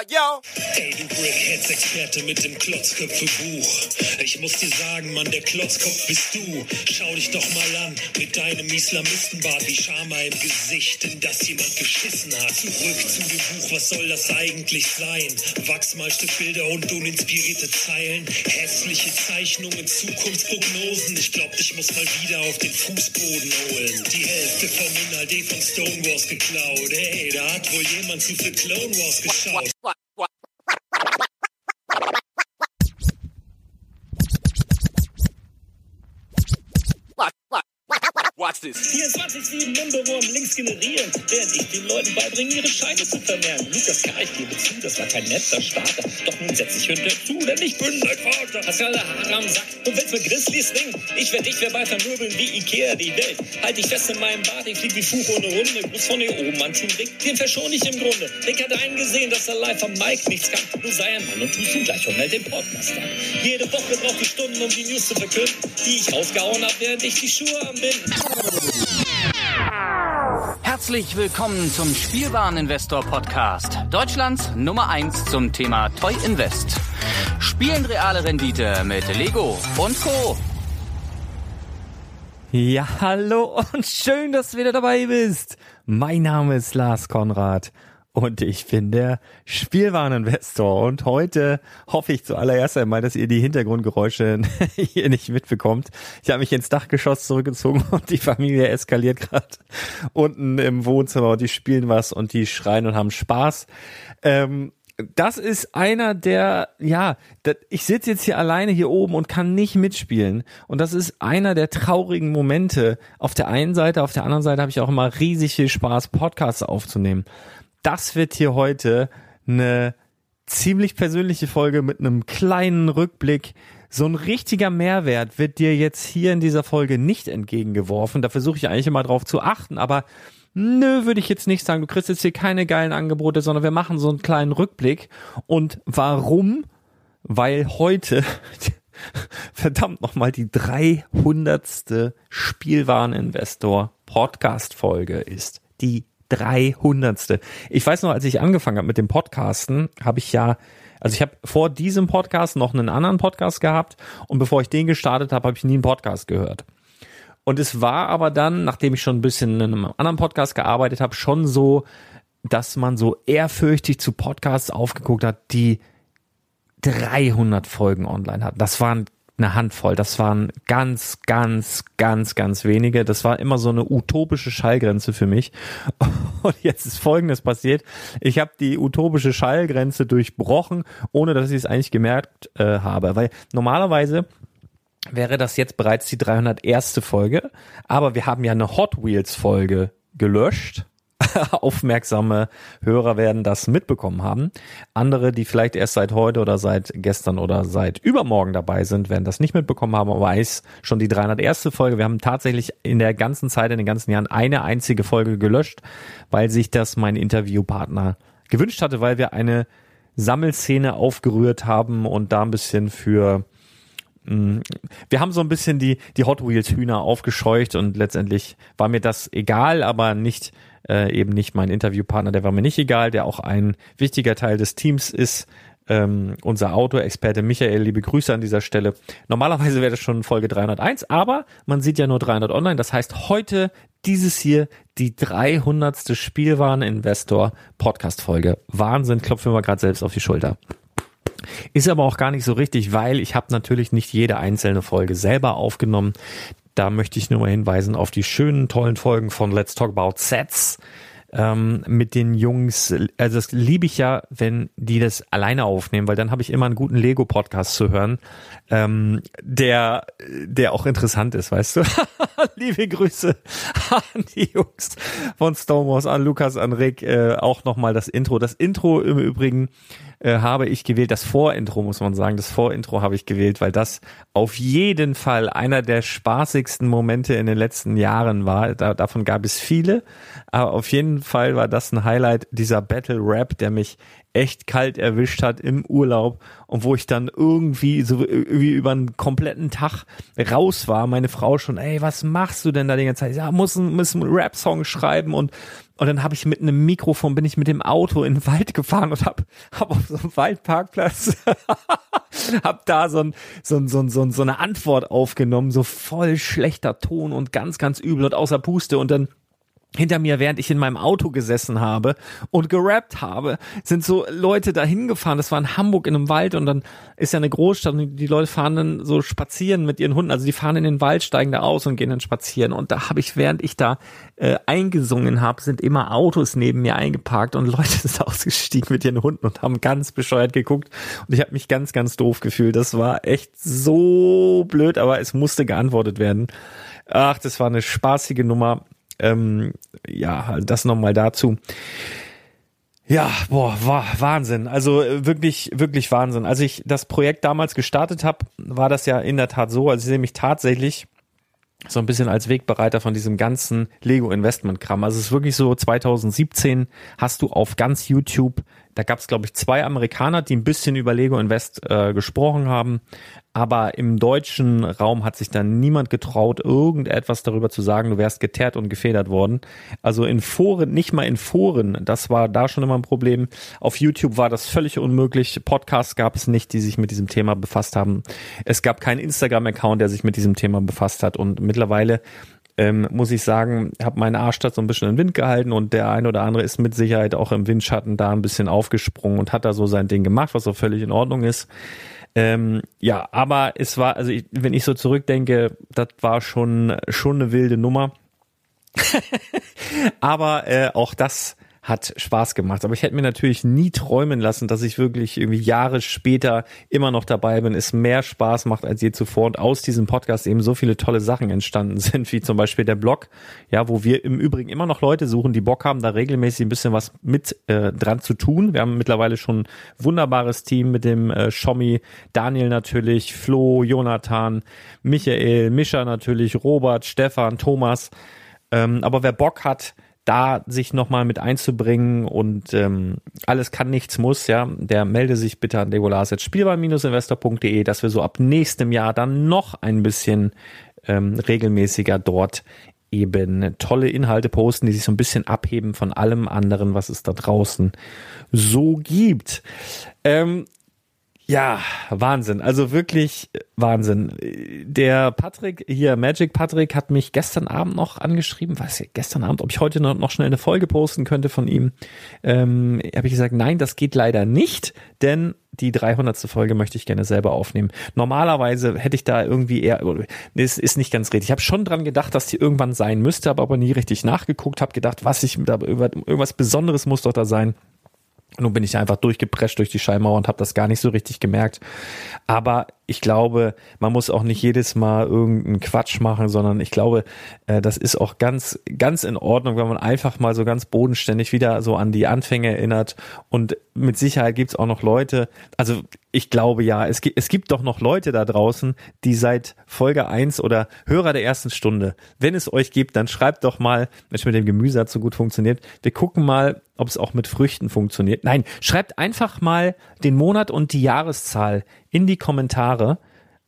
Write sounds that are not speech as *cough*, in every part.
Out, yo! Ey, du Brickheads-Experte mit dem Klotzköpfe-Buch. Ich muss dir sagen, Mann, der Klotzkopf bist du. Schau dich doch mal an, mit deinem Islamistenbart wie Schama im Gesicht, in das jemand geschissen hat. Zurück zu dem Buch, was soll das eigentlich sein? Wachsmalstückbilder und uninspirierte Zeilen, hässliche Zeichnungen, Zukunftsprognosen. Ich glaub, ich muss mal wieder auf den Fußboden holen. Die Hälfte vom Inhalt eh von Stonewalls geklaut. Ey, da hat wohl jemand zu viel Clone Wars geschaut. This. 24-7 Numberwurm links generieren, während ich den Leuten beibringe, ihre Scheine zu vermehren. Lukas K., ich gebe zu, das war kein netter Starter. Doch nun setz dich hinter zu, denn ich bin dein Vater. Hast alle Haare am Sack und willst mit Grizzlies ringen? Ich werd dich verbei vermöbeln wie Ikea die Welt. Halt dich fest in meinem Bart, ich flieg wie Fuch ohne Runde. Gruß von hier oben an Team Rick, den verschon ich im Grunde. Rick hat eingesehen, dass er live am Mike nichts kann. Du sei ein Mann und tust ihm gleich und meld den Podcast. Jede Woche braucht die Stunden, um die News zu verkünden, die ich rausgehauen hab, während ich die Schuhe anbinden. Herzlich willkommen zum Spielwareninvestor Podcast. Deutschlands Nummer 1 zum Thema Toy Invest. Spielen reale Rendite mit Lego und Co. Ja, hallo und schön, dass du wieder dabei bist. Mein Name ist Lars Konrad und ich bin der Spielwareninvestor und heute hoffe ich zuallererst einmal, dass ihr die Hintergrundgeräusche *laughs* hier nicht mitbekommt. Ich habe mich ins Dachgeschoss zurückgezogen *laughs* und die Familie eskaliert gerade unten im Wohnzimmer und die spielen was und die schreien und haben Spaß. Ähm, das ist einer der, ja, ich sitze jetzt hier alleine hier oben und kann nicht mitspielen. Und das ist einer der traurigen Momente. Auf der einen Seite, auf der anderen Seite habe ich auch immer riesig viel Spaß, Podcasts aufzunehmen das wird hier heute eine ziemlich persönliche Folge mit einem kleinen Rückblick. So ein richtiger Mehrwert wird dir jetzt hier in dieser Folge nicht entgegengeworfen. Da versuche ich eigentlich immer drauf zu achten, aber nö, würde ich jetzt nicht sagen. Du kriegst jetzt hier keine geilen Angebote, sondern wir machen so einen kleinen Rückblick. Und warum? Weil heute *laughs* verdammt nochmal die 300. Spielwareninvestor Podcast Folge ist. Die 300. Ich weiß noch, als ich angefangen habe mit dem Podcasten, habe ich ja, also ich habe vor diesem Podcast noch einen anderen Podcast gehabt und bevor ich den gestartet habe, habe ich nie einen Podcast gehört. Und es war aber dann, nachdem ich schon ein bisschen in einem anderen Podcast gearbeitet habe, schon so, dass man so ehrfürchtig zu Podcasts aufgeguckt hat, die 300 Folgen online hatten. Das waren eine Handvoll. Das waren ganz, ganz, ganz, ganz wenige. Das war immer so eine utopische Schallgrenze für mich. *laughs* Und jetzt ist Folgendes passiert. Ich habe die utopische Schallgrenze durchbrochen, ohne dass ich es eigentlich gemerkt äh, habe. Weil normalerweise wäre das jetzt bereits die 301. Folge. Aber wir haben ja eine Hot Wheels Folge gelöscht *laughs* aufmerksame Hörer werden das mitbekommen haben. Andere, die vielleicht erst seit heute oder seit gestern oder seit übermorgen dabei sind, werden das nicht mitbekommen haben, aber weiß schon die 301. Folge. Wir haben tatsächlich in der ganzen Zeit, in den ganzen Jahren eine einzige Folge gelöscht, weil sich das mein Interviewpartner gewünscht hatte, weil wir eine Sammelszene aufgerührt haben und da ein bisschen für wir haben so ein bisschen die, die Hot Wheels Hühner aufgescheucht und letztendlich war mir das egal, aber nicht äh, eben nicht mein Interviewpartner, der war mir nicht egal, der auch ein wichtiger Teil des Teams ist. Ähm, unser Autoexperte Michael, liebe Grüße an dieser Stelle. Normalerweise wäre das schon Folge 301, aber man sieht ja nur 300 online. Das heißt, heute dieses hier die 300. Spielwareninvestor Podcast Folge. Wahnsinn, klopfen wir mal gerade selbst auf die Schulter. Ist aber auch gar nicht so richtig, weil ich habe natürlich nicht jede einzelne Folge selber aufgenommen. Da möchte ich nur mal hinweisen auf die schönen, tollen Folgen von Let's Talk About Sets ähm, mit den Jungs. Also das liebe ich ja, wenn die das alleine aufnehmen, weil dann habe ich immer einen guten Lego-Podcast zu hören, ähm, der, der auch interessant ist, weißt du. *laughs* liebe Grüße *laughs* an die Jungs von Stonewalls, an Lukas, an Rick. Äh, auch nochmal das Intro. Das Intro im Übrigen äh, habe ich gewählt. Das Vorintro muss man sagen. Das Vorintro habe ich gewählt, weil das auf jeden Fall einer der spaßigsten Momente in den letzten Jahren war. Da, davon gab es viele, aber auf jeden Fall war das ein Highlight dieser Battle Rap, der mich echt kalt erwischt hat im Urlaub und wo ich dann irgendwie so irgendwie über einen kompletten Tag raus war. Meine Frau schon, ey, was machst du denn da die ganze Zeit? Ja, muss, muss einen Rap-Song schreiben und und dann habe ich mit einem Mikrofon, bin ich mit dem Auto in den Wald gefahren und hab, hab auf so einem Waldparkplatz, *laughs* hab da so, ein, so, ein, so, ein, so, ein, so eine Antwort aufgenommen, so voll schlechter Ton und ganz, ganz übel und außer Puste und dann hinter mir, während ich in meinem Auto gesessen habe und gerappt habe, sind so Leute dahin gefahren. Das war in Hamburg in einem Wald und dann ist ja eine Großstadt und die Leute fahren dann so spazieren mit ihren Hunden. Also die fahren in den Wald, steigen da aus und gehen dann spazieren. Und da habe ich, während ich da äh, eingesungen habe, sind immer Autos neben mir eingeparkt und *laughs* Leute sind ausgestiegen mit ihren Hunden und haben ganz bescheuert geguckt. Und ich habe mich ganz, ganz doof gefühlt. Das war echt so blöd, aber es musste geantwortet werden. Ach, das war eine spaßige Nummer ähm, ja, das nochmal dazu. Ja, boah, war Wahnsinn. Also äh, wirklich, wirklich Wahnsinn. Als ich das Projekt damals gestartet habe, war das ja in der Tat so. Also ich sehe mich tatsächlich so ein bisschen als Wegbereiter von diesem ganzen Lego Investment Kram. Also es ist wirklich so 2017 hast du auf ganz YouTube, da gab es glaube ich zwei Amerikaner, die ein bisschen über Lego Invest äh, gesprochen haben, aber im deutschen Raum hat sich dann niemand getraut, irgendetwas darüber zu sagen, du wärst geteert und gefedert worden. Also in Foren, nicht mal in Foren, das war da schon immer ein Problem. Auf YouTube war das völlig unmöglich. Podcasts gab es nicht, die sich mit diesem Thema befasst haben. Es gab keinen Instagram-Account, der sich mit diesem Thema befasst hat. Und mittlerweile ähm, muss ich sagen, habe meinen Arsch da so ein bisschen im Wind gehalten und der ein oder andere ist mit Sicherheit auch im Windschatten da ein bisschen aufgesprungen und hat da so sein Ding gemacht, was auch völlig in Ordnung ist. Ähm, ja, aber es war, also ich, wenn ich so zurückdenke, das war schon schon eine wilde Nummer. *laughs* aber äh, auch das hat Spaß gemacht. Aber ich hätte mir natürlich nie träumen lassen, dass ich wirklich irgendwie Jahre später immer noch dabei bin, es mehr Spaß macht als je zuvor und aus diesem Podcast eben so viele tolle Sachen entstanden *laughs* sind, wie zum Beispiel der Blog, ja, wo wir im Übrigen immer noch Leute suchen, die Bock haben, da regelmäßig ein bisschen was mit äh, dran zu tun. Wir haben mittlerweile schon ein wunderbares Team mit dem äh, Schommi, Daniel natürlich, Flo, Jonathan, Michael, Mischa natürlich, Robert, Stefan, Thomas. Ähm, aber wer Bock hat, da sich nochmal mit einzubringen und ähm, alles kann, nichts muss, ja, der melde sich bitte an degolas.spielbar-investor.de, dass wir so ab nächstem Jahr dann noch ein bisschen ähm, regelmäßiger dort eben tolle Inhalte posten, die sich so ein bisschen abheben von allem anderen, was es da draußen so gibt. Ähm, ja, Wahnsinn. Also wirklich Wahnsinn. Der Patrick, hier Magic Patrick, hat mich gestern Abend noch angeschrieben, weiß ich, gestern Abend, ob ich heute noch, schnell eine Folge posten könnte von ihm. Ähm, habe ich gesagt, nein, das geht leider nicht, denn die 300. Folge möchte ich gerne selber aufnehmen. Normalerweise hätte ich da irgendwie eher, es ist nicht ganz richtig. Ich habe schon dran gedacht, dass die irgendwann sein müsste, habe aber nie richtig nachgeguckt, habe gedacht, was ich da irgendwas Besonderes muss doch da sein. Nun bin ich einfach durchgeprescht durch die Schallmauer und habe das gar nicht so richtig gemerkt. Aber ich glaube, man muss auch nicht jedes Mal irgendeinen Quatsch machen, sondern ich glaube, äh, das ist auch ganz, ganz in Ordnung, wenn man einfach mal so ganz bodenständig wieder so an die Anfänge erinnert. Und mit Sicherheit gibt's auch noch Leute, also ich glaube ja, es gibt, es gibt doch noch Leute da draußen, die seit Folge eins oder Hörer der ersten Stunde, wenn es euch gibt, dann schreibt doch mal, Mensch, mit dem Gemüse hat so gut funktioniert. Wir gucken mal, ob es auch mit Früchten funktioniert. Nein, schreibt einfach mal den Monat und die Jahreszahl in die Kommentare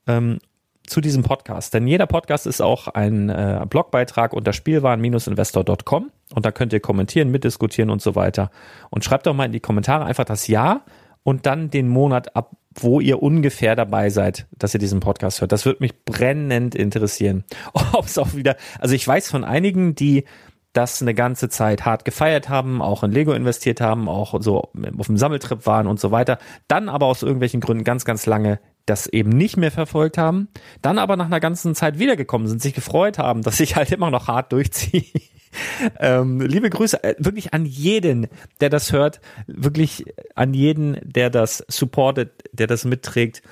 ähm, zu diesem Podcast. Denn jeder Podcast ist auch ein äh, Blogbeitrag unter spielwaren-investor.com und da könnt ihr kommentieren, mitdiskutieren und so weiter. Und schreibt doch mal in die Kommentare einfach das Jahr und dann den Monat ab, wo ihr ungefähr dabei seid, dass ihr diesen Podcast hört. Das würde mich brennend interessieren. *laughs* Ob es auch wieder, also ich weiß von einigen, die das eine ganze Zeit hart gefeiert haben, auch in Lego investiert haben, auch so auf dem Sammeltrip waren und so weiter, dann aber aus irgendwelchen Gründen ganz, ganz lange das eben nicht mehr verfolgt haben, dann aber nach einer ganzen Zeit wiedergekommen sind, sich gefreut haben, dass ich halt immer noch hart durchziehe. *laughs* ähm, liebe Grüße äh, wirklich an jeden, der das hört, wirklich an jeden, der das supportet, der das mitträgt,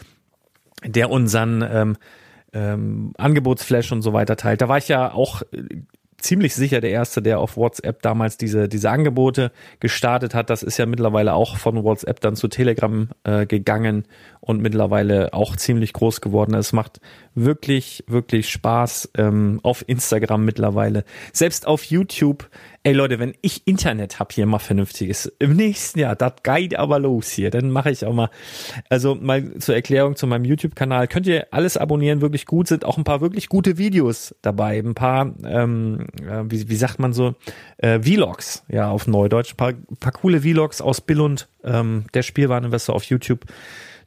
der unseren ähm, ähm, Angebotsflash und so weiter teilt. Da war ich ja auch äh, ziemlich sicher der erste, der auf WhatsApp damals diese, diese Angebote gestartet hat. Das ist ja mittlerweile auch von WhatsApp dann zu Telegram äh, gegangen und mittlerweile auch ziemlich groß geworden. Es macht wirklich, wirklich Spaß ähm, auf Instagram mittlerweile. Selbst auf YouTube ey Leute, wenn ich Internet hab hier mal vernünftiges, im nächsten Jahr, das geht aber los hier, dann mache ich auch mal, also mal zur Erklärung zu meinem YouTube-Kanal, könnt ihr alles abonnieren, wirklich gut, sind auch ein paar wirklich gute Videos dabei, ein paar, ähm, äh, wie, wie sagt man so, äh, Vlogs, ja, auf Neudeutsch, ein paar, paar coole Vlogs aus Billund, ähm, der Spielwareninvestor auf YouTube,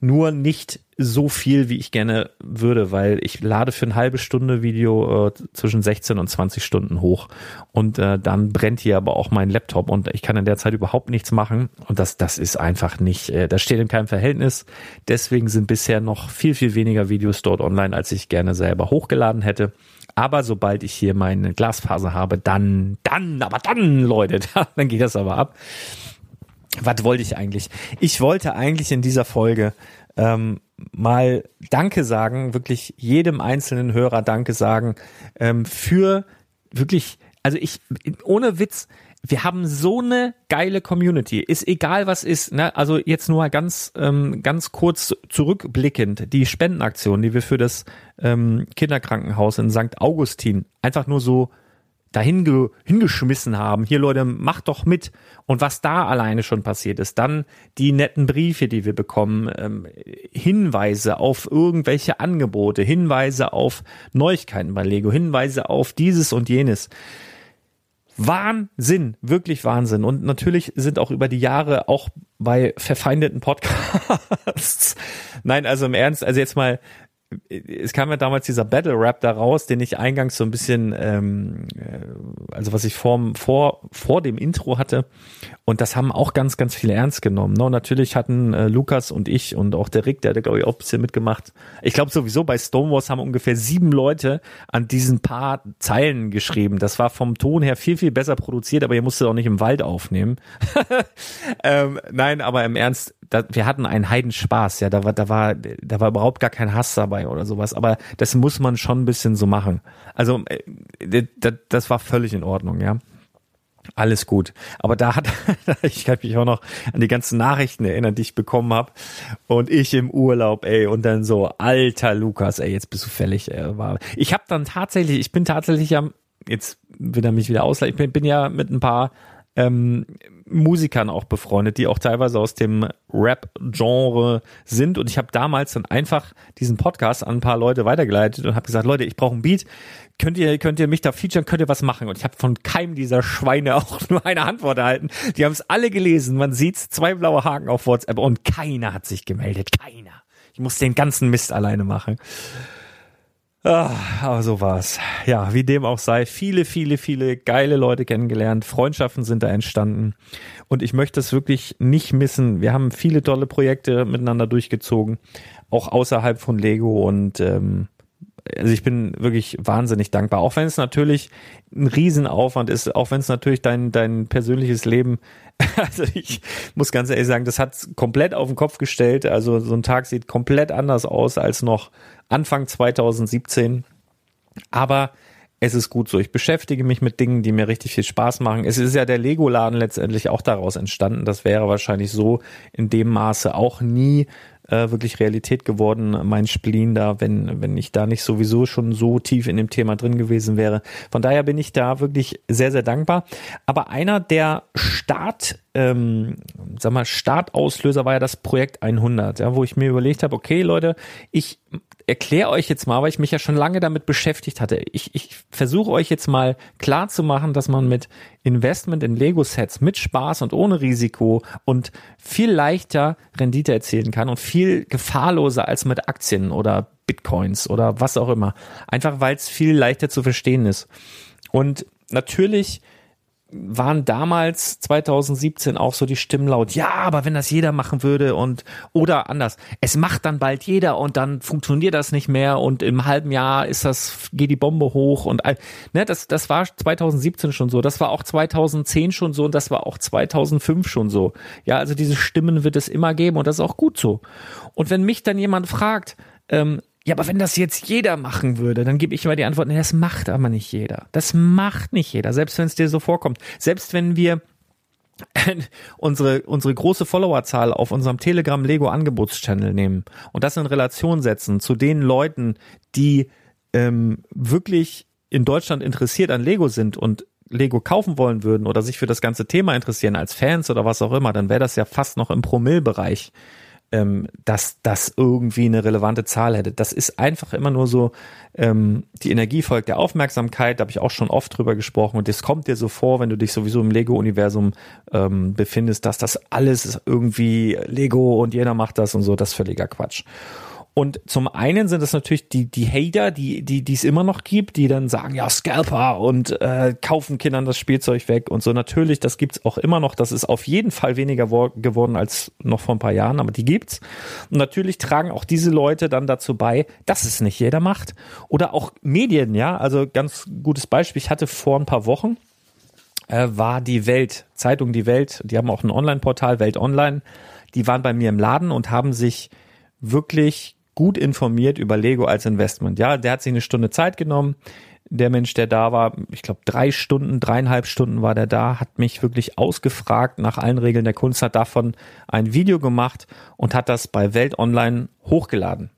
nur nicht so viel, wie ich gerne würde, weil ich lade für eine halbe Stunde Video äh, zwischen 16 und 20 Stunden hoch und äh, dann brennt hier aber auch mein Laptop und ich kann in der Zeit überhaupt nichts machen und das das ist einfach nicht, äh, das steht in keinem Verhältnis. Deswegen sind bisher noch viel viel weniger Videos dort online, als ich gerne selber hochgeladen hätte. Aber sobald ich hier meine Glasfaser habe, dann, dann, aber dann, Leute, *laughs* dann geht das aber ab was wollte ich eigentlich? Ich wollte eigentlich in dieser Folge ähm, mal Danke sagen, wirklich jedem einzelnen Hörer Danke sagen ähm, für wirklich, also ich, ohne Witz, wir haben so eine geile Community. Ist egal, was ist. Ne? Also jetzt nur ganz, ähm, ganz kurz zurückblickend. Die Spendenaktion, die wir für das ähm, Kinderkrankenhaus in St. Augustin einfach nur so dahin hingeschmissen haben. Hier Leute, macht doch mit. Und was da alleine schon passiert ist, dann die netten Briefe, die wir bekommen, ähm, Hinweise auf irgendwelche Angebote, Hinweise auf Neuigkeiten bei Lego, Hinweise auf dieses und jenes. Wahnsinn, wirklich Wahnsinn. Und natürlich sind auch über die Jahre auch bei verfeindeten Podcasts. *laughs* Nein, also im Ernst, also jetzt mal es kam ja damals dieser Battle Rap da raus, den ich eingangs so ein bisschen, ähm, äh, also was ich vor, vor, vor dem Intro hatte. Und das haben auch ganz, ganz viele ernst genommen. Ne? Und natürlich hatten äh, Lukas und ich und auch der Rick, der hat, glaube ich, auch ein bisschen mitgemacht. Ich glaube sowieso bei Stonewalls haben ungefähr sieben Leute an diesen paar Zeilen geschrieben. Das war vom Ton her viel, viel besser produziert, aber ihr musstet auch nicht im Wald aufnehmen. *laughs* ähm, nein, aber im Ernst, da, wir hatten einen Heidenspaß, ja, da war, da war, da war überhaupt gar kein Hass dabei oder sowas, aber das muss man schon ein bisschen so machen. Also, äh, das, war völlig in Ordnung, ja. Alles gut. Aber da hat, *laughs* ich kann mich auch noch an die ganzen Nachrichten erinnern, die ich bekommen habe. Und ich im Urlaub, ey, und dann so, alter Lukas, ey, jetzt bist du fällig. War. Ich habe dann tatsächlich, ich bin tatsächlich am, jetzt will er mich wieder ausleihen, ich bin, bin ja mit ein paar ähm, Musikern auch befreundet, die auch teilweise aus dem Rap-Genre sind. Und ich habe damals dann einfach diesen Podcast an ein paar Leute weitergeleitet und habe gesagt, Leute, ich brauche ein Beat. Könnt ihr, könnt ihr mich da featuren, könnt ihr was machen? Und ich habe von keinem dieser Schweine *laughs* auch nur eine Antwort erhalten. Die haben es alle gelesen. Man sieht's, zwei blaue Haken auf WhatsApp und keiner hat sich gemeldet. Keiner. Ich muss den ganzen Mist alleine machen. Ah, aber so war's. Ja, wie dem auch sei, viele, viele, viele geile Leute kennengelernt, Freundschaften sind da entstanden und ich möchte es wirklich nicht missen. Wir haben viele tolle Projekte miteinander durchgezogen, auch außerhalb von Lego und ähm, also ich bin wirklich wahnsinnig dankbar, auch wenn es natürlich ein Riesenaufwand ist, auch wenn es natürlich dein, dein persönliches Leben, *laughs* also ich muss ganz ehrlich sagen, das hat komplett auf den Kopf gestellt. Also so ein Tag sieht komplett anders aus als noch Anfang 2017. Aber es ist gut so. Ich beschäftige mich mit Dingen, die mir richtig viel Spaß machen. Es ist ja der Lego-Laden letztendlich auch daraus entstanden. Das wäre wahrscheinlich so in dem Maße auch nie äh, wirklich Realität geworden, mein Spleen da, wenn, wenn ich da nicht sowieso schon so tief in dem Thema drin gewesen wäre. Von daher bin ich da wirklich sehr, sehr dankbar. Aber einer der Start, ähm, sag mal, Startauslöser war ja das Projekt 100, ja, wo ich mir überlegt habe, okay, Leute, ich erkläre euch jetzt mal, weil ich mich ja schon lange damit beschäftigt hatte. Ich, ich versuche euch jetzt mal klar zu machen, dass man mit Investment in Lego-Sets mit Spaß und ohne Risiko und viel leichter Rendite erzielen kann und viel gefahrloser als mit Aktien oder Bitcoins oder was auch immer. Einfach weil es viel leichter zu verstehen ist. Und natürlich waren damals 2017 auch so die Stimmen laut, ja, aber wenn das jeder machen würde und oder anders, es macht dann bald jeder und dann funktioniert das nicht mehr und im halben Jahr ist das geht die Bombe hoch und ne, das das war 2017 schon so, das war auch 2010 schon so und das war auch 2005 schon so. Ja, also diese Stimmen wird es immer geben und das ist auch gut so. Und wenn mich dann jemand fragt, ähm, ja, aber wenn das jetzt jeder machen würde, dann gebe ich immer die Antwort, nee, das macht aber nicht jeder. Das macht nicht jeder, selbst wenn es dir so vorkommt. Selbst wenn wir *laughs* unsere, unsere große Followerzahl auf unserem Telegram Lego Angebotschannel nehmen und das in Relation setzen zu den Leuten, die ähm, wirklich in Deutschland interessiert an Lego sind und Lego kaufen wollen würden oder sich für das ganze Thema interessieren als Fans oder was auch immer, dann wäre das ja fast noch im Promillbereich ähm, dass das irgendwie eine relevante Zahl hätte. Das ist einfach immer nur so, ähm, die Energie folgt der Aufmerksamkeit, da habe ich auch schon oft drüber gesprochen und das kommt dir so vor, wenn du dich sowieso im Lego-Universum ähm, befindest, dass das alles irgendwie Lego und jeder macht das und so, das ist völliger Quatsch. Und zum einen sind es natürlich die, die Hater, die, die, die es immer noch gibt, die dann sagen, ja, Scalper und äh, kaufen Kindern das Spielzeug weg und so. Natürlich, das gibt's auch immer noch. Das ist auf jeden Fall weniger geworden als noch vor ein paar Jahren, aber die gibt's. Und natürlich tragen auch diese Leute dann dazu bei, dass es nicht jeder macht. Oder auch Medien, ja. Also ganz gutes Beispiel. Ich hatte vor ein paar Wochen äh, war die Welt, Zeitung Die Welt, die haben auch ein Online-Portal, Welt Online. Die waren bei mir im Laden und haben sich wirklich gut informiert über Lego als Investment. Ja, der hat sich eine Stunde Zeit genommen. Der Mensch, der da war, ich glaube drei Stunden, dreieinhalb Stunden war der da, hat mich wirklich ausgefragt nach allen Regeln der Kunst, hat davon ein Video gemacht und hat das bei Welt Online hochgeladen.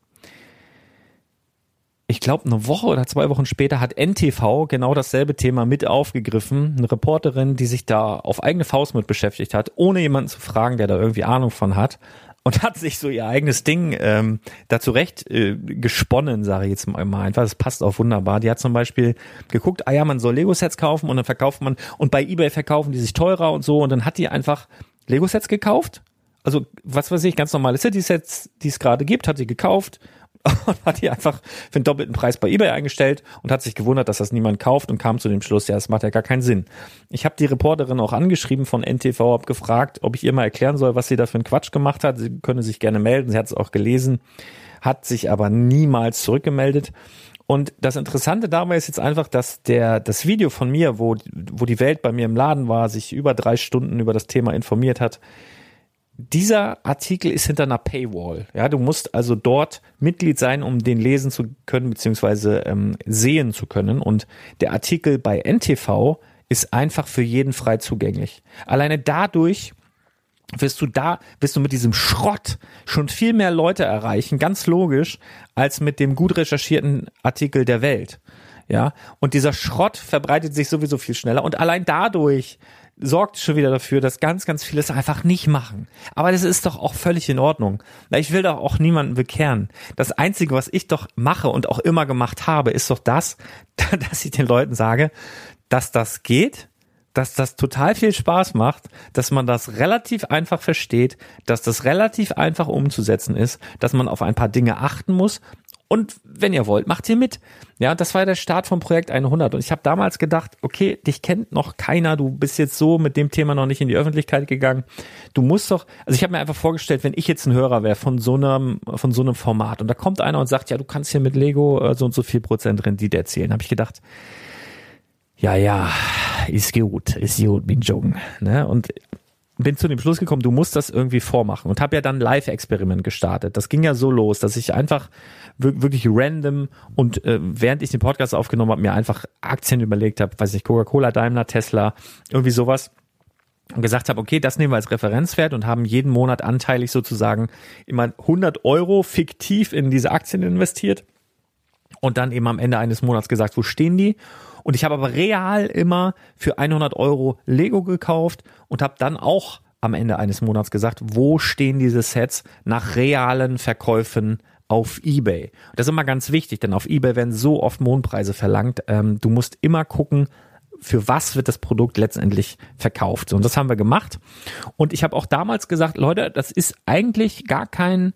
Ich glaube, eine Woche oder zwei Wochen später hat NTV genau dasselbe Thema mit aufgegriffen. Eine Reporterin, die sich da auf eigene Faust mit beschäftigt hat, ohne jemanden zu fragen, der da irgendwie Ahnung von hat und hat sich so ihr eigenes Ding ähm, da zurecht äh, gesponnen, sage ich jetzt mal einfach. Das passt auch wunderbar. Die hat zum Beispiel geguckt, ah ja, man soll Lego-Sets kaufen und dann verkauft man und bei eBay verkaufen die sich teurer und so und dann hat die einfach Lego-Sets gekauft. Also was weiß ich, ganz normale City-Sets, die es gerade gibt, hat sie gekauft *laughs* und hat die einfach für den doppelten Preis bei eBay eingestellt und hat sich gewundert, dass das niemand kauft und kam zu dem Schluss, ja, das macht ja gar keinen Sinn. Ich habe die Reporterin auch angeschrieben von NTV, habe gefragt, ob ich ihr mal erklären soll, was sie da für einen Quatsch gemacht hat. Sie könne sich gerne melden, sie hat es auch gelesen, hat sich aber niemals zurückgemeldet. Und das Interessante dabei ist jetzt einfach, dass der, das Video von mir, wo, wo die Welt bei mir im Laden war, sich über drei Stunden über das Thema informiert hat, dieser Artikel ist hinter einer Paywall. Ja, du musst also dort Mitglied sein, um den lesen zu können, beziehungsweise ähm, sehen zu können. Und der Artikel bei NTV ist einfach für jeden frei zugänglich. Alleine dadurch wirst du da, wirst du mit diesem Schrott schon viel mehr Leute erreichen, ganz logisch, als mit dem gut recherchierten Artikel der Welt. Ja, und dieser Schrott verbreitet sich sowieso viel schneller und allein dadurch sorgt schon wieder dafür, dass ganz, ganz viele es einfach nicht machen. Aber das ist doch auch völlig in Ordnung. Ich will doch auch niemanden bekehren. Das Einzige, was ich doch mache und auch immer gemacht habe, ist doch das, *laughs* dass ich den Leuten sage, dass das geht, dass das total viel Spaß macht, dass man das relativ einfach versteht, dass das relativ einfach umzusetzen ist, dass man auf ein paar Dinge achten muss und wenn ihr wollt, macht ihr mit. Ja, das war der Start vom Projekt 100. Und ich habe damals gedacht, okay, dich kennt noch keiner, du bist jetzt so mit dem Thema noch nicht in die Öffentlichkeit gegangen. Du musst doch, also ich habe mir einfach vorgestellt, wenn ich jetzt ein Hörer wäre von so einem, von so einem Format und da kommt einer und sagt, ja, du kannst hier mit Lego äh, so und so viel Prozent Rendite erzielen, habe ich gedacht, ja, ja, ist gut, ist gut, bin Jung. Ne? Und bin zu dem Schluss gekommen, du musst das irgendwie vormachen und habe ja dann Live-Experiment gestartet. Das ging ja so los, dass ich einfach wirklich random und äh, während ich den Podcast aufgenommen habe, mir einfach Aktien überlegt habe, weiß nicht, Coca-Cola, Daimler, Tesla, irgendwie sowas. Und gesagt habe, okay, das nehmen wir als Referenzwert und haben jeden Monat anteilig sozusagen immer 100 Euro fiktiv in diese Aktien investiert. Und dann eben am Ende eines Monats gesagt, wo stehen die und ich habe aber real immer für 100 Euro Lego gekauft und habe dann auch am Ende eines Monats gesagt, wo stehen diese Sets nach realen Verkäufen auf eBay. Das ist immer ganz wichtig, denn auf eBay werden so oft Mondpreise verlangt. Ähm, du musst immer gucken, für was wird das Produkt letztendlich verkauft. Und das haben wir gemacht. Und ich habe auch damals gesagt, Leute, das ist eigentlich gar kein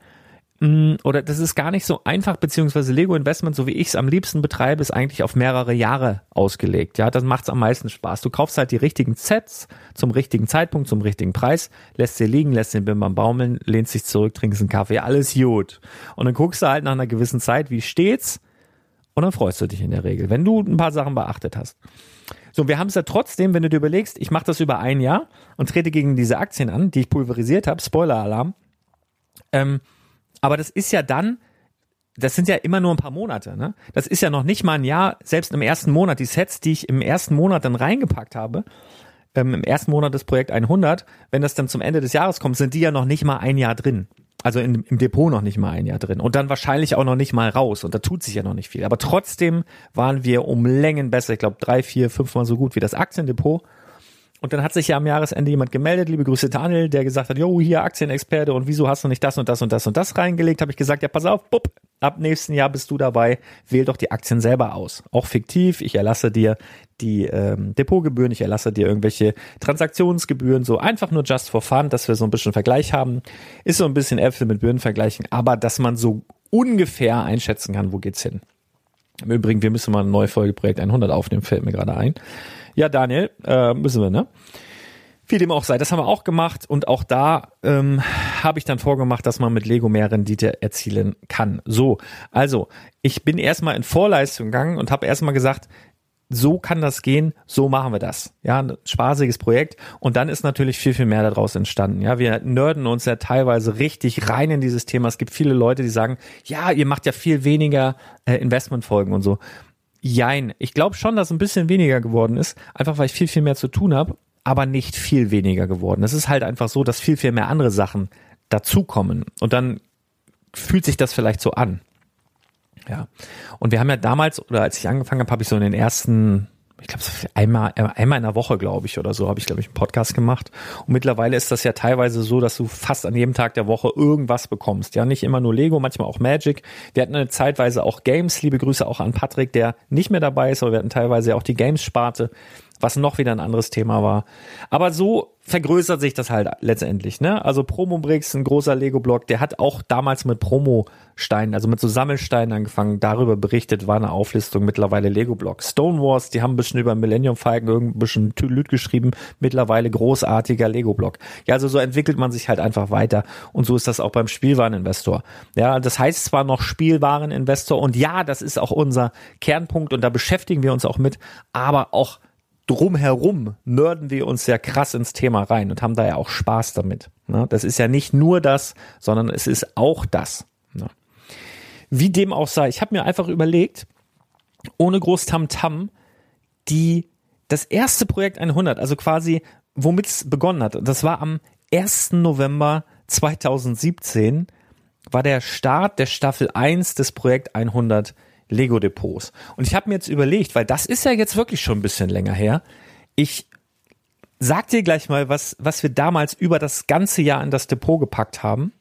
oder das ist gar nicht so einfach, beziehungsweise Lego Investment, so wie ich es am liebsten betreibe, ist eigentlich auf mehrere Jahre ausgelegt. Ja, das macht's am meisten Spaß. Du kaufst halt die richtigen Sets zum richtigen Zeitpunkt, zum richtigen Preis, lässt sie liegen, lässt den Bimbam baumeln, lehnst dich zurück, trinkst einen Kaffee, alles gut. Und dann guckst du halt nach einer gewissen Zeit, wie steht's, und dann freust du dich in der Regel, wenn du ein paar Sachen beachtet hast. So, wir haben es ja trotzdem, wenn du dir überlegst, ich mache das über ein Jahr und trete gegen diese Aktien an, die ich pulverisiert habe, Spoiler-Alarm, ähm, aber das ist ja dann, das sind ja immer nur ein paar Monate, ne? Das ist ja noch nicht mal ein Jahr, selbst im ersten Monat, die Sets, die ich im ersten Monat dann reingepackt habe, ähm, im ersten Monat des Projekt 100, wenn das dann zum Ende des Jahres kommt, sind die ja noch nicht mal ein Jahr drin. Also in, im Depot noch nicht mal ein Jahr drin. Und dann wahrscheinlich auch noch nicht mal raus. Und da tut sich ja noch nicht viel. Aber trotzdem waren wir um Längen besser. Ich glaube, drei, vier, fünfmal so gut wie das Aktiendepot. Und dann hat sich ja am Jahresende jemand gemeldet, liebe Grüße Daniel, der gesagt hat, jo, hier Aktienexperte und wieso hast du nicht das und das und das und das reingelegt? Habe ich gesagt, ja, pass auf, bupp, ab nächsten Jahr bist du dabei, wähl doch die Aktien selber aus. Auch fiktiv, ich erlasse dir die ähm, Depotgebühren, ich erlasse dir irgendwelche Transaktionsgebühren, so einfach nur just for fun, dass wir so ein bisschen Vergleich haben. Ist so ein bisschen Äpfel mit Birnen vergleichen, aber dass man so ungefähr einschätzen kann, wo geht's hin. Im Übrigen, wir müssen mal eine neue Folge Projekt 100 aufnehmen, fällt mir gerade ein. Ja, Daniel, äh, müssen wir, ne? Wie dem auch sei, das haben wir auch gemacht und auch da ähm, habe ich dann vorgemacht, dass man mit Lego mehr Rendite erzielen kann. So, also ich bin erstmal in Vorleistung gegangen und habe erstmal gesagt, so kann das gehen, so machen wir das. Ja, ein spaßiges Projekt. Und dann ist natürlich viel, viel mehr daraus entstanden. Ja, wir nerden uns ja teilweise richtig rein in dieses Thema. Es gibt viele Leute, die sagen, ja, ihr macht ja viel weniger äh, Investmentfolgen und so. Jein. Ich glaube schon, dass ein bisschen weniger geworden ist, einfach weil ich viel, viel mehr zu tun habe, aber nicht viel weniger geworden. Es ist halt einfach so, dass viel, viel mehr andere Sachen dazukommen. Und dann fühlt sich das vielleicht so an. Ja. Und wir haben ja damals, oder als ich angefangen habe, habe ich so in den ersten ich glaube, einmal, einmal in der Woche, glaube ich, oder so, habe ich, glaube ich, einen Podcast gemacht. Und mittlerweile ist das ja teilweise so, dass du fast an jedem Tag der Woche irgendwas bekommst. Ja, nicht immer nur Lego, manchmal auch Magic. Wir hatten eine zeitweise auch Games. Liebe Grüße auch an Patrick, der nicht mehr dabei ist, aber wir hatten teilweise auch die Games-Sparte. Was noch wieder ein anderes Thema war. Aber so vergrößert sich das halt letztendlich, ne? Also Promobricks, ein großer Lego-Block, der hat auch damals mit Promo-Steinen, also mit so Sammelsteinen angefangen, darüber berichtet, war eine Auflistung, mittlerweile Lego-Block. Stone Wars, die haben ein bisschen über Millennium Falcon irgendein bisschen Lüt geschrieben, mittlerweile großartiger Lego-Block. Ja, also so entwickelt man sich halt einfach weiter und so ist das auch beim Spielwareninvestor. Ja, das heißt zwar noch Spielwareninvestor und ja, das ist auch unser Kernpunkt und da beschäftigen wir uns auch mit, aber auch drumherum nörden wir uns ja krass ins Thema rein und haben da ja auch Spaß damit. Ne? Das ist ja nicht nur das, sondern es ist auch das. Ne? Wie dem auch sei, ich habe mir einfach überlegt, ohne groß Tamtam, die das erste Projekt 100, also quasi womit es begonnen hat, das war am 1. November 2017, war der Start der Staffel 1 des Projekt 100 Lego Depots. Und ich habe mir jetzt überlegt, weil das ist ja jetzt wirklich schon ein bisschen länger her. Ich sag dir gleich mal, was, was wir damals über das ganze Jahr in das Depot gepackt haben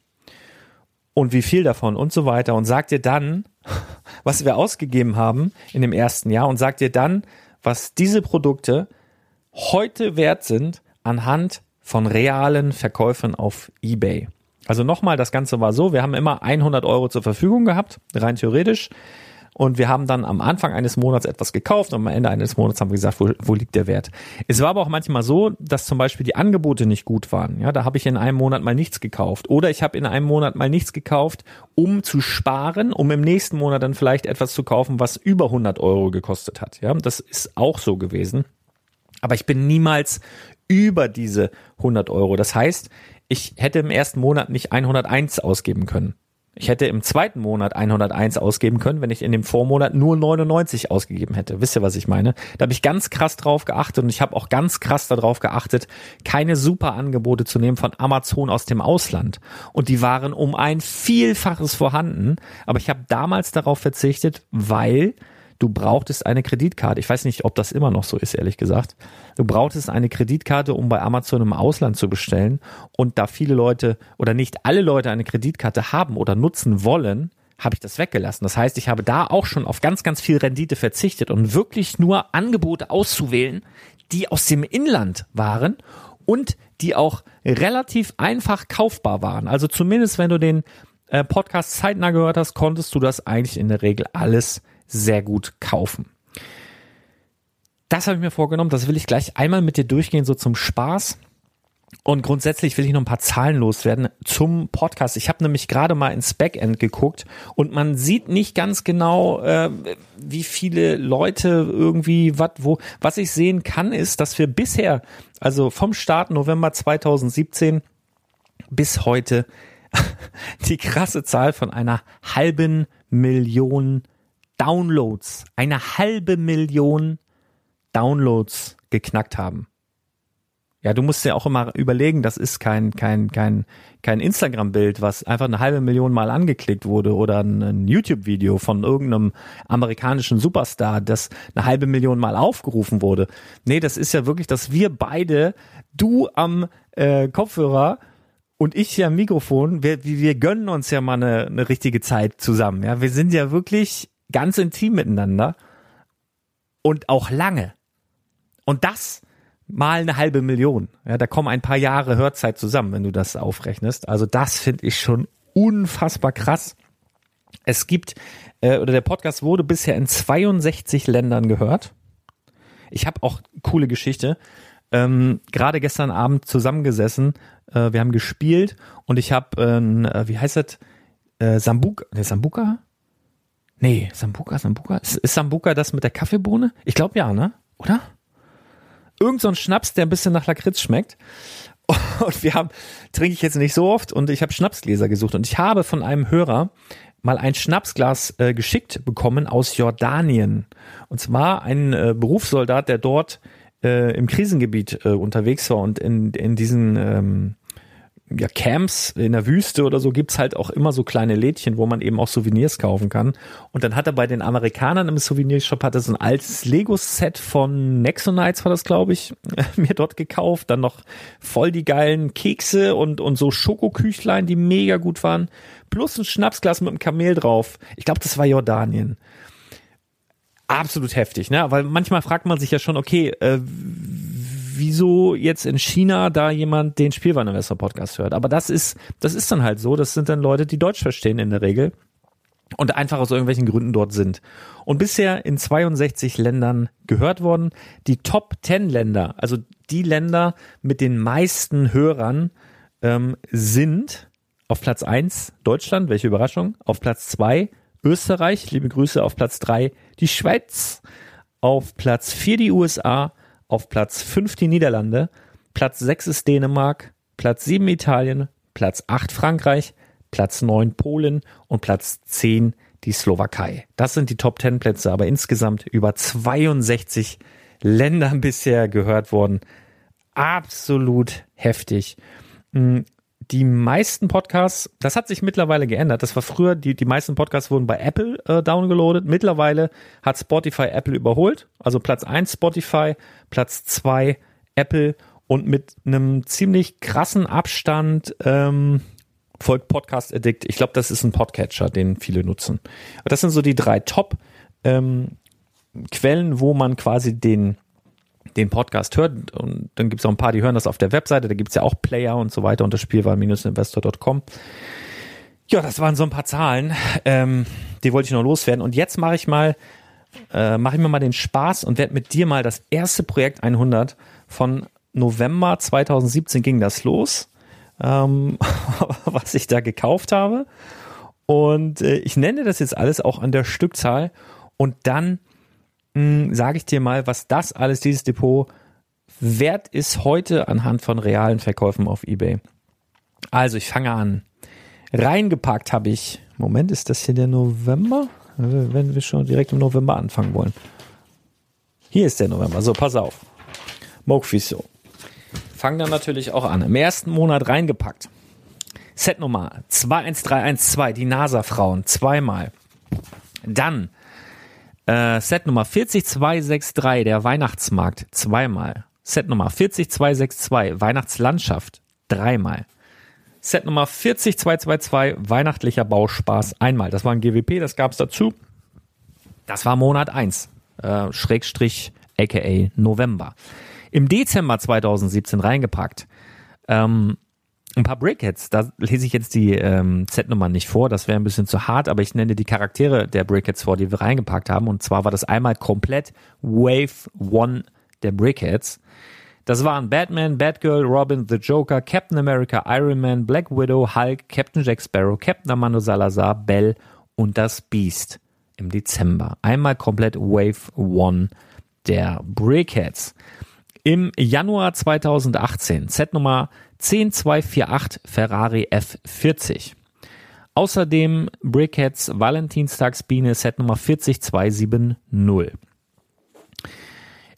und wie viel davon und so weiter und sag dir dann, *laughs* was wir ausgegeben haben in dem ersten Jahr und sag dir dann, was diese Produkte heute wert sind anhand von realen Verkäufen auf eBay. Also nochmal, das Ganze war so, wir haben immer 100 Euro zur Verfügung gehabt, rein theoretisch. Und wir haben dann am Anfang eines Monats etwas gekauft und am Ende eines Monats haben wir gesagt, wo, wo liegt der Wert. Es war aber auch manchmal so, dass zum Beispiel die Angebote nicht gut waren. Ja, da habe ich in einem Monat mal nichts gekauft. Oder ich habe in einem Monat mal nichts gekauft, um zu sparen, um im nächsten Monat dann vielleicht etwas zu kaufen, was über 100 Euro gekostet hat. Ja, das ist auch so gewesen. Aber ich bin niemals über diese 100 Euro. Das heißt, ich hätte im ersten Monat nicht 101 ausgeben können. Ich hätte im zweiten Monat 101 ausgeben können, wenn ich in dem Vormonat nur 99 ausgegeben hätte. Wisst ihr, was ich meine? Da habe ich ganz krass drauf geachtet und ich habe auch ganz krass darauf geachtet, keine super Angebote zu nehmen von Amazon aus dem Ausland. Und die waren um ein Vielfaches vorhanden. Aber ich habe damals darauf verzichtet, weil du brauchtest eine Kreditkarte. Ich weiß nicht, ob das immer noch so ist, ehrlich gesagt. Du brauchtest eine Kreditkarte, um bei Amazon im Ausland zu bestellen. Und da viele Leute oder nicht alle Leute eine Kreditkarte haben oder nutzen wollen, habe ich das weggelassen. Das heißt, ich habe da auch schon auf ganz, ganz viel Rendite verzichtet und wirklich nur Angebote auszuwählen, die aus dem Inland waren und die auch relativ einfach kaufbar waren. Also zumindest, wenn du den äh, Podcast zeitnah gehört hast, konntest du das eigentlich in der Regel alles sehr gut kaufen. Das habe ich mir vorgenommen, das will ich gleich einmal mit dir durchgehen, so zum Spaß. Und grundsätzlich will ich noch ein paar Zahlen loswerden zum Podcast. Ich habe nämlich gerade mal ins Backend geguckt und man sieht nicht ganz genau, äh, wie viele Leute irgendwie was wo. Was ich sehen kann, ist, dass wir bisher, also vom Start November 2017 bis heute, *laughs* die krasse Zahl von einer halben Million Downloads, eine halbe Million Downloads geknackt haben. Ja, du musst ja auch immer überlegen, das ist kein, kein, kein, kein Instagram-Bild, was einfach eine halbe Million Mal angeklickt wurde oder ein, ein YouTube-Video von irgendeinem amerikanischen Superstar, das eine halbe Million Mal aufgerufen wurde. Nee, das ist ja wirklich, dass wir beide, du am äh, Kopfhörer und ich hier am Mikrofon, wir, wir gönnen uns ja mal eine, eine richtige Zeit zusammen. Ja, wir sind ja wirklich ganz intim miteinander und auch lange. Und das mal eine halbe Million. Ja, da kommen ein paar Jahre Hörzeit zusammen, wenn du das aufrechnest. Also das finde ich schon unfassbar krass. Es gibt, äh, oder der Podcast wurde bisher in 62 Ländern gehört. Ich habe auch coole Geschichte. Ähm, Gerade gestern Abend zusammengesessen, äh, wir haben gespielt und ich habe, äh, wie heißt das, äh, Sambuka, ne, Sambuka? Nee, Sambuka, Sambuka. Ist, Sambuka das mit der Kaffeebohne? Ich glaube ja, ne? Oder? Irgend so ein Schnaps, der ein bisschen nach Lakritz schmeckt. *laughs* Und wir haben, trinke ich jetzt nicht so oft und ich habe Schnapsgläser gesucht und ich habe von einem Hörer mal ein Schnapsglas äh, geschickt bekommen aus Jordanien. Und zwar ein äh, Berufssoldat, der dort äh, im Krisengebiet äh, unterwegs war und in, in diesen ähm, ja, Camps in der Wüste oder so gibt's halt auch immer so kleine Lädchen, wo man eben auch Souvenirs kaufen kann. Und dann hat er bei den Amerikanern im Souvenirshop hat er so ein altes Lego-Set von Nexonites war das, glaube ich, *laughs* mir dort gekauft. Dann noch voll die geilen Kekse und, und so Schokoküchlein, die mega gut waren. Plus ein Schnapsglas mit einem Kamel drauf. Ich glaube, das war Jordanien. absolut heftig, ne? Weil manchmal fragt man sich ja schon, okay, äh, wieso jetzt in China da jemand den Spielwareninvestor Podcast hört? Aber das ist, das ist dann halt so. Das sind dann Leute, die Deutsch verstehen in der Regel und einfach aus irgendwelchen Gründen dort sind. Und bisher in 62 Ländern gehört worden. Die Top 10 Länder, also die Länder mit den meisten Hörern, ähm, sind auf Platz 1 Deutschland, welche Überraschung, auf Platz 2 Österreich, liebe Grüße, auf Platz 3 die Schweiz, auf Platz 4 die USA, auf Platz 5 die Niederlande, Platz 6 ist Dänemark, Platz 7 Italien, Platz 8 Frankreich, Platz 9 Polen und Platz 10 die Slowakei. Das sind die Top 10 Plätze, aber insgesamt über 62 Ländern bisher gehört worden. Absolut heftig. Die meisten Podcasts, das hat sich mittlerweile geändert. Das war früher, die, die meisten Podcasts wurden bei Apple äh, downgeloadet. Mittlerweile hat Spotify Apple überholt. Also Platz 1 Spotify, Platz 2 Apple und mit einem ziemlich krassen Abstand ähm, folgt Podcast Addict. Ich glaube, das ist ein Podcatcher, den viele nutzen. Das sind so die drei Top ähm, Quellen, wo man quasi den den Podcast hört. Und dann gibt es auch ein paar, die hören das auf der Webseite. Da gibt es ja auch Player und so weiter unter Spielwahl-investor.com. Ja, das waren so ein paar Zahlen. Ähm, die wollte ich noch loswerden. Und jetzt mache ich mal, äh, mache ich mir mal den Spaß und werde mit dir mal das erste Projekt 100 von November 2017 ging das los ähm, *laughs* was ich da gekauft habe. Und äh, ich nenne das jetzt alles auch an der Stückzahl. Und dann sage ich dir mal, was das alles, dieses Depot, wert ist heute anhand von realen Verkäufen auf eBay. Also ich fange an. Reingepackt habe ich, Moment, ist das hier der November? Wenn wir schon direkt im November anfangen wollen. Hier ist der November. So, pass auf. Mokfiso fangen dann natürlich auch an. Im ersten Monat reingepackt. Set Nummer 21312, die NASA-Frauen, zweimal. Dann äh, Set Nummer 40263, der Weihnachtsmarkt, zweimal. Set Nummer 40262, Weihnachtslandschaft, dreimal. Set Nummer 40222, weihnachtlicher Bauspaß, einmal. Das war ein GWP, das gab es dazu. Das war Monat 1, äh, Schrägstrich, aka November im Dezember 2017 reingepackt. Ähm, ein paar Brickheads, da lese ich jetzt die ähm, Z-Nummern nicht vor, das wäre ein bisschen zu hart, aber ich nenne die Charaktere der Brickheads vor, die wir reingepackt haben. Und zwar war das einmal komplett Wave One der Brickheads. Das waren Batman, Batgirl, Robin, The Joker, Captain America, Iron Man, Black Widow, Hulk, Captain Jack Sparrow, Captain Amando Salazar, Bell und das Beast im Dezember. Einmal komplett Wave One der Brickheads. Im Januar 2018 Z Nummer 10248 Ferrari F40. Außerdem Brickheads Valentinstagsbiene Set Nummer 40270.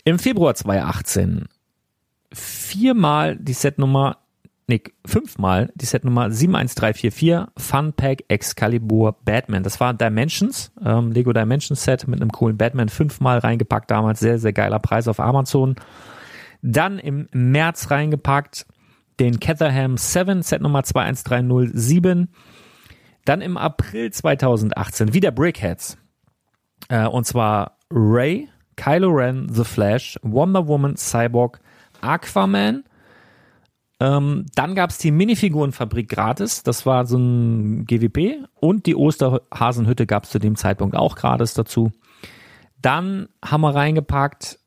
Im Februar 2018 viermal die Setnummer, nee, fünfmal die Setnummer 71344 Funpack Excalibur Batman. Das war Dimensions, ähm, Lego Dimensions Set mit einem coolen Batman fünfmal reingepackt damals. Sehr, sehr geiler Preis auf Amazon. Dann im März reingepackt den Catherham 7 Set Nummer 21307. Dann im April 2018 wieder Brickheads. Äh, und zwar Ray, Kylo Ren, The Flash, Wonder Woman, Cyborg, Aquaman. Ähm, dann gab es die Minifigurenfabrik gratis. Das war so ein GWP. Und die Osterhasenhütte gab es zu dem Zeitpunkt auch gratis dazu. Dann haben wir reingepackt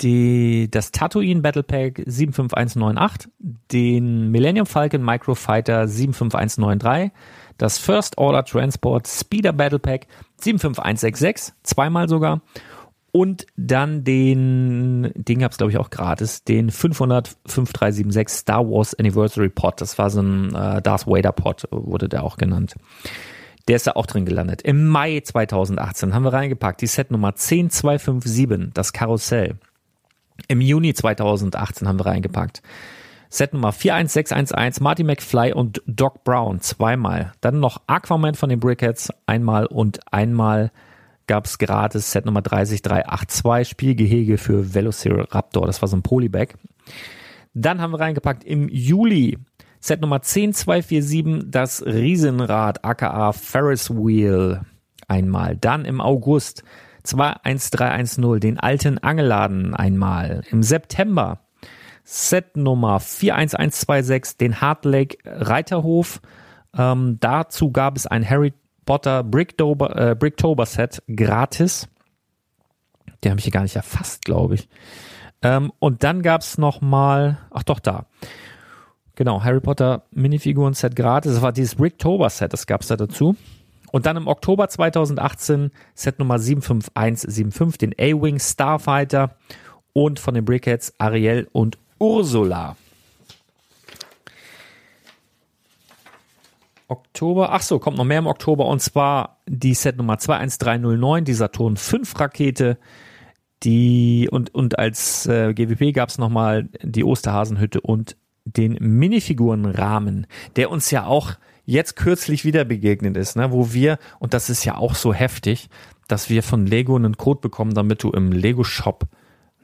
die, das Tatooine Battle Pack 75198, den Millennium Falcon Microfighter 75193, das First Order Transport Speeder Battle Pack 75166, zweimal sogar, und dann den, den gab es glaube ich auch gratis, den 5005376 Star Wars Anniversary Pod. Das war so ein äh, Darth Vader Pod, wurde der auch genannt. Der ist da auch drin gelandet. Im Mai 2018 haben wir reingepackt die Set Nummer 10257, das Karussell. Im Juni 2018 haben wir reingepackt. Set Nummer 41611, Marty McFly und Doc Brown zweimal. Dann noch Aquaman von den Brickheads einmal und einmal gab es gratis Set Nummer 30382, Spielgehege für Velociraptor. Das war so ein Polybag. Dann haben wir reingepackt im Juli Set Nummer 10247, das Riesenrad aka Ferris Wheel einmal. Dann im August 21310, den alten Angelladen einmal. Im September Set Nummer 41126, den Heartlake Reiterhof. Ähm, dazu gab es ein Harry Potter Bricktober, äh, Bricktober Set gratis. Der habe ich hier gar nicht erfasst, glaube ich. Ähm, und dann gab's noch mal, ach doch da. Genau, Harry Potter Minifiguren Set gratis. Das war dieses Bricktober Set, das gab's da dazu. Und dann im Oktober 2018 Set Nummer 75175, den A-Wing Starfighter und von den Brickheads Ariel und Ursula. Oktober, ach so, kommt noch mehr im Oktober und zwar die Set Nummer 21309, die Saturn 5 Rakete, die und, und als äh, GWP gab es nochmal die Osterhasenhütte und den Minifigurenrahmen, der uns ja auch jetzt kürzlich wieder begegnet ist, ne, wo wir, und das ist ja auch so heftig, dass wir von Lego einen Code bekommen, damit du im Lego-Shop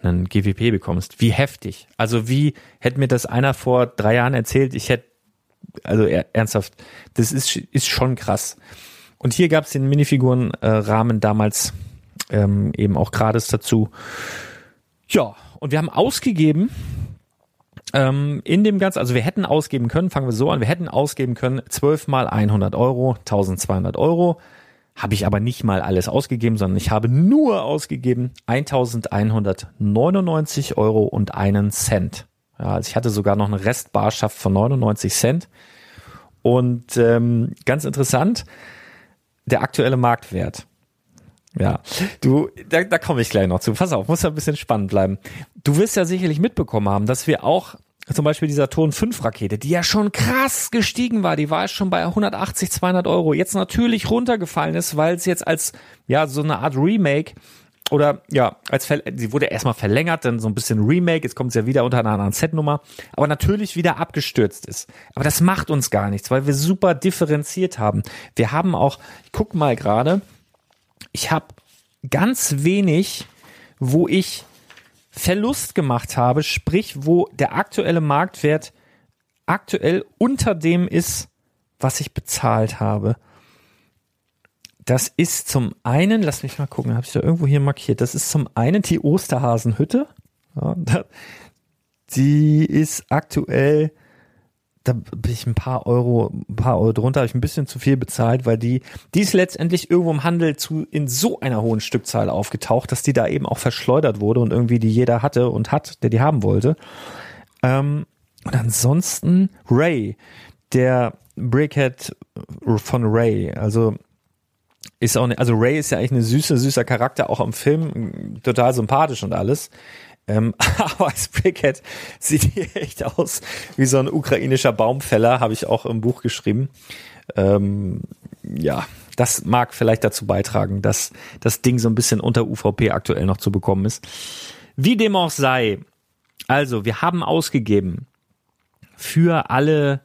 einen GWP bekommst. Wie heftig. Also wie hätte mir das einer vor drei Jahren erzählt, ich hätte, also ernsthaft, das ist, ist schon krass. Und hier gab es den Minifigurenrahmen damals ähm, eben auch gratis dazu. Ja, und wir haben ausgegeben ähm, in dem Ganzen, also wir hätten ausgeben können, fangen wir so an, wir hätten ausgeben können 12 mal 100 Euro, 1200 Euro. Habe ich aber nicht mal alles ausgegeben, sondern ich habe nur ausgegeben 1199 Euro und einen Cent. Ja, also ich hatte sogar noch eine Restbarschaft von 99 Cent. Und ähm, ganz interessant, der aktuelle Marktwert. Ja, du, da, da komme ich gleich noch zu. Pass auf, muss ja ein bisschen spannend bleiben. Du wirst ja sicherlich mitbekommen haben, dass wir auch zum Beispiel dieser Ton 5 Rakete, die ja schon krass gestiegen war, die war schon bei 180, 200 Euro, jetzt natürlich runtergefallen ist, weil es jetzt als, ja, so eine Art Remake oder ja, als sie wurde erstmal verlängert, dann so ein bisschen Remake, jetzt kommt es ja wieder unter einer anderen Set-Nummer, aber natürlich wieder abgestürzt ist. Aber das macht uns gar nichts, weil wir super differenziert haben. Wir haben auch, ich guck mal gerade, ich habe ganz wenig, wo ich Verlust gemacht habe, sprich, wo der aktuelle Marktwert aktuell unter dem ist, was ich bezahlt habe. Das ist zum einen, lass mich mal gucken, habe ich da irgendwo hier markiert. Das ist zum einen die Osterhasenhütte. Ja, *laughs* die ist aktuell da bin ich ein paar Euro, ein paar Euro drunter, habe ich ein bisschen zu viel bezahlt, weil die, die ist letztendlich irgendwo im Handel zu in so einer hohen Stückzahl aufgetaucht, dass die da eben auch verschleudert wurde und irgendwie die jeder hatte und hat, der die haben wollte. Ähm, und ansonsten Ray, der Brickhead von Ray, also ist auch ne, also Ray ist ja eigentlich eine süße, süßer Charakter, auch im Film, total sympathisch und alles. Ähm, *laughs* aber als Brickhead sieht hier echt aus wie so ein ukrainischer Baumfäller, habe ich auch im Buch geschrieben. Ähm, ja, das mag vielleicht dazu beitragen, dass das Ding so ein bisschen unter UVP aktuell noch zu bekommen ist. Wie dem auch sei. Also, wir haben ausgegeben für alle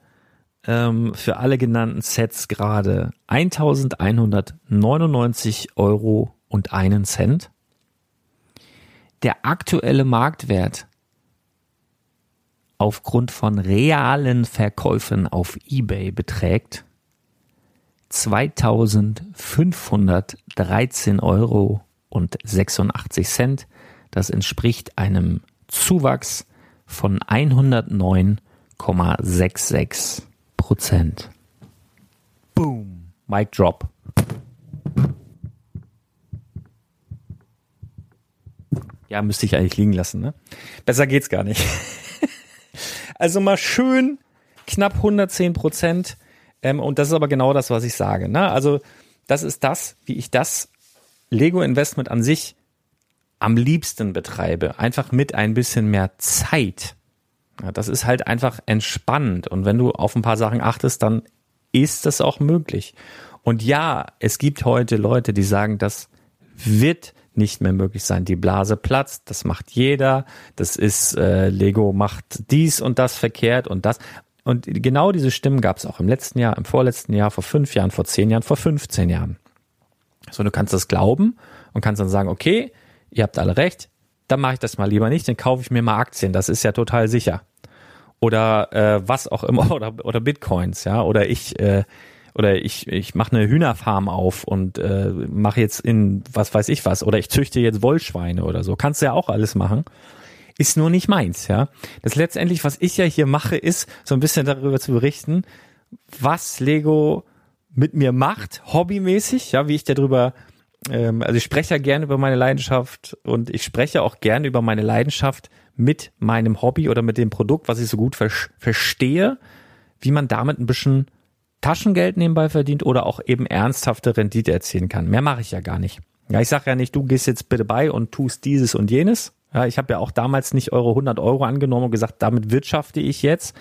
ähm, für alle genannten Sets gerade 1199 Euro und einen Cent der aktuelle Marktwert aufgrund von realen Verkäufen auf eBay beträgt 2513 Euro und 86 Cent. Das entspricht einem Zuwachs von 109,66 Prozent. Boom. Mic drop. Ja, müsste ich eigentlich liegen lassen, ne? Besser geht's gar nicht. *laughs* also mal schön knapp 110 Prozent. Ähm, und das ist aber genau das, was ich sage. Ne? Also das ist das, wie ich das Lego-Investment an sich am liebsten betreibe. Einfach mit ein bisschen mehr Zeit. Ja, das ist halt einfach entspannend. Und wenn du auf ein paar Sachen achtest, dann ist das auch möglich. Und ja, es gibt heute Leute, die sagen, das wird nicht mehr möglich sein. Die Blase platzt, das macht jeder. Das ist, äh, Lego macht dies und das verkehrt und das. Und genau diese Stimmen gab es auch im letzten Jahr, im vorletzten Jahr, vor fünf Jahren, vor zehn Jahren, vor 15 Jahren. So, du kannst das glauben und kannst dann sagen, okay, ihr habt alle recht, dann mache ich das mal lieber nicht, dann kaufe ich mir mal Aktien, das ist ja total sicher. Oder äh, was auch immer, *laughs* oder, oder Bitcoins, ja, oder ich äh, oder ich, ich mache eine Hühnerfarm auf und äh, mache jetzt in was weiß ich was oder ich züchte jetzt Wollschweine oder so. Kannst du ja auch alles machen. Ist nur nicht meins, ja. Das letztendlich, was ich ja hier mache, ist so ein bisschen darüber zu berichten, was Lego mit mir macht, hobbymäßig, ja, wie ich darüber, ähm, also ich spreche ja gerne über meine Leidenschaft und ich spreche auch gerne über meine Leidenschaft mit meinem Hobby oder mit dem Produkt, was ich so gut ver verstehe, wie man damit ein bisschen Taschengeld nebenbei verdient oder auch eben ernsthafte Rendite erzielen kann. Mehr mache ich ja gar nicht. Ja, ich sage ja nicht, du gehst jetzt bitte bei und tust dieses und jenes. Ja, ich habe ja auch damals nicht eure 100 Euro angenommen und gesagt, damit wirtschafte ich jetzt,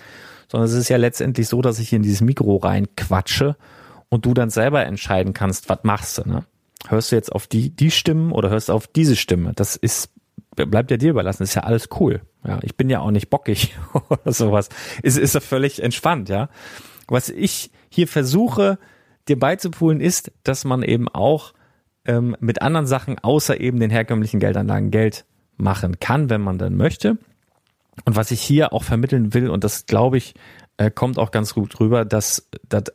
sondern es ist ja letztendlich so, dass ich in dieses Mikro reinquatsche und du dann selber entscheiden kannst, was machst du. Ne? Hörst du jetzt auf die, die Stimmen oder hörst du auf diese Stimme? Das ist bleibt ja dir überlassen, ist ja alles cool. Ja, ich bin ja auch nicht bockig *laughs* oder sowas. Ist, ist ja völlig entspannt, ja. Was ich hier versuche, dir beizupulen, ist, dass man eben auch ähm, mit anderen Sachen außer eben den herkömmlichen Geldanlagen Geld machen kann, wenn man dann möchte. Und was ich hier auch vermitteln will, und das glaube ich, äh, kommt auch ganz gut rüber, dass das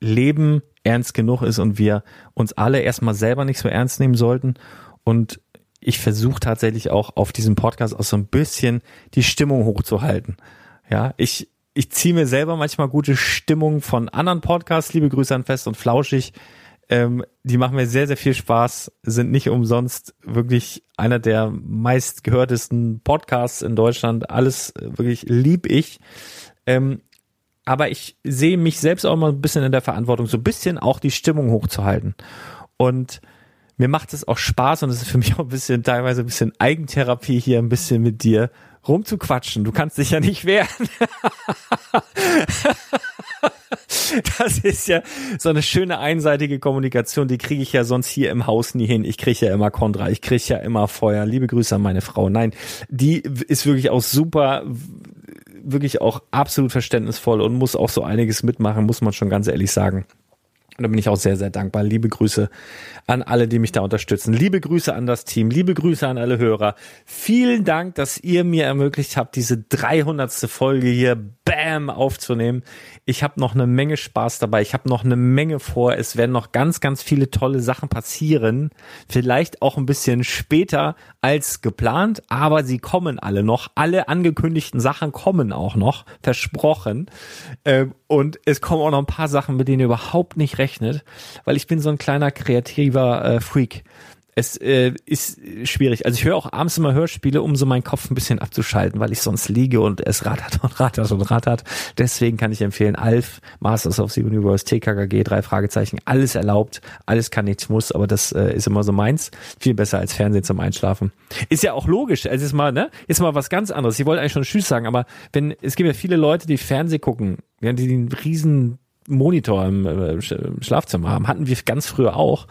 Leben ernst genug ist und wir uns alle erstmal selber nicht so ernst nehmen sollten und ich versuche tatsächlich auch auf diesem Podcast auch so ein bisschen die Stimmung hochzuhalten. Ja, ich, ich ziehe mir selber manchmal gute Stimmung von anderen Podcasts. Liebe Grüße an Fest und Flauschig. Ähm, die machen mir sehr, sehr viel Spaß, sind nicht umsonst wirklich einer der meistgehörtesten Podcasts in Deutschland. Alles äh, wirklich lieb ich. Ähm, aber ich sehe mich selbst auch mal ein bisschen in der Verantwortung, so ein bisschen auch die Stimmung hochzuhalten. Und mir macht es auch Spaß und es ist für mich auch ein bisschen teilweise ein bisschen Eigentherapie hier ein bisschen mit dir rumzuquatschen. Du kannst dich ja nicht wehren. Das ist ja so eine schöne einseitige Kommunikation, die kriege ich ja sonst hier im Haus nie hin. Ich kriege ja immer Kontra, ich kriege ja immer Feuer. Liebe Grüße an meine Frau. Nein, die ist wirklich auch super, wirklich auch absolut verständnisvoll und muss auch so einiges mitmachen, muss man schon ganz ehrlich sagen. Und da bin ich auch sehr, sehr dankbar. Liebe Grüße an alle, die mich da unterstützen. Liebe Grüße an das Team. Liebe Grüße an alle Hörer. Vielen Dank, dass ihr mir ermöglicht habt, diese 300. Folge hier Bam aufzunehmen. Ich habe noch eine Menge Spaß dabei. Ich habe noch eine Menge vor. Es werden noch ganz, ganz viele tolle Sachen passieren. Vielleicht auch ein bisschen später als geplant, aber sie kommen alle noch. Alle angekündigten Sachen kommen auch noch. Versprochen. Ähm, und es kommen auch noch ein paar Sachen, mit denen ihr überhaupt nicht rechnet, weil ich bin so ein kleiner kreativer äh, Freak es äh, ist schwierig. Also ich höre auch abends immer Hörspiele, um so meinen Kopf ein bisschen abzuschalten, weil ich sonst liege und es rattert und rattert und rattert. Deswegen kann ich empfehlen, Alf, Masters of the Universe, TKKG, drei Fragezeichen, alles erlaubt, alles kann, nichts muss, aber das äh, ist immer so meins. Viel besser als Fernsehen zum Einschlafen. Ist ja auch logisch. Also jetzt mal, ne? Jetzt mal was ganz anderes. Ich wollte eigentlich schon Tschüss sagen, aber wenn, es gibt ja viele Leute, die Fernsehen gucken, die den riesen Monitor im, äh, im Schlafzimmer haben, hatten wir ganz früher auch.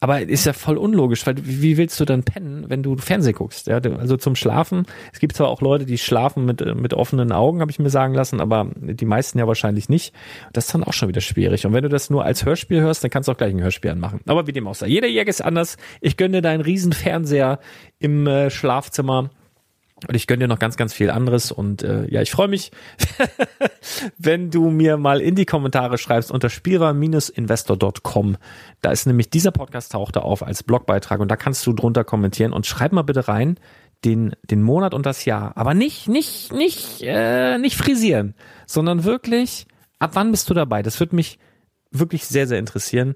Aber ist ja voll unlogisch, weil wie willst du dann pennen, wenn du Fernsehen guckst? Ja, also zum Schlafen. Es gibt zwar auch Leute, die schlafen mit, mit offenen Augen, habe ich mir sagen lassen, aber die meisten ja wahrscheinlich nicht. Das ist dann auch schon wieder schwierig. Und wenn du das nur als Hörspiel hörst, dann kannst du auch gleich ein Hörspiel anmachen. Aber wie dem auch sei. Jeder Jäger ist anders. Ich gönne dir deinen riesen Fernseher im äh, Schlafzimmer und ich gönne dir noch ganz, ganz viel anderes. Und äh, ja, ich freue mich, *laughs* wenn du mir mal in die Kommentare schreibst unter spieler-investor.com. Da ist nämlich dieser Podcast taucht da auf als Blogbeitrag und da kannst du drunter kommentieren und schreib mal bitte rein den, den Monat und das Jahr. Aber nicht, nicht, nicht, äh, nicht frisieren, sondern wirklich, ab wann bist du dabei? Das würde mich wirklich sehr, sehr interessieren.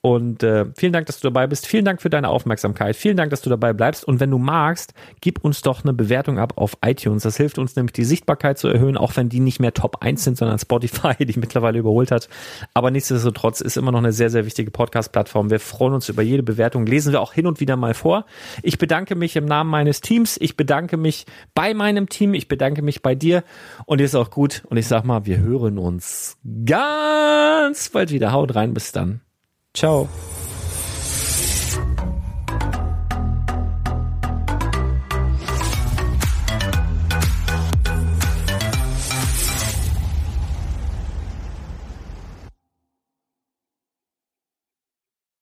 Und äh, vielen Dank, dass du dabei bist. Vielen Dank für deine Aufmerksamkeit. Vielen Dank, dass du dabei bleibst. Und wenn du magst, gib uns doch eine Bewertung ab auf iTunes. Das hilft uns nämlich, die Sichtbarkeit zu erhöhen, auch wenn die nicht mehr Top 1 sind, sondern Spotify, *laughs* die mittlerweile überholt hat. Aber nichtsdestotrotz ist immer noch eine sehr, sehr wichtige Podcast-Plattform. Wir freuen uns über jede Bewertung. Lesen wir auch hin und wieder mal vor. Ich bedanke mich im Namen meines Teams. Ich bedanke mich bei meinem Team. Ich bedanke mich bei dir. Und ist auch gut. Und ich sag mal, wir hören uns ganz bald wieder. Haut rein. Bis dann. Ciao.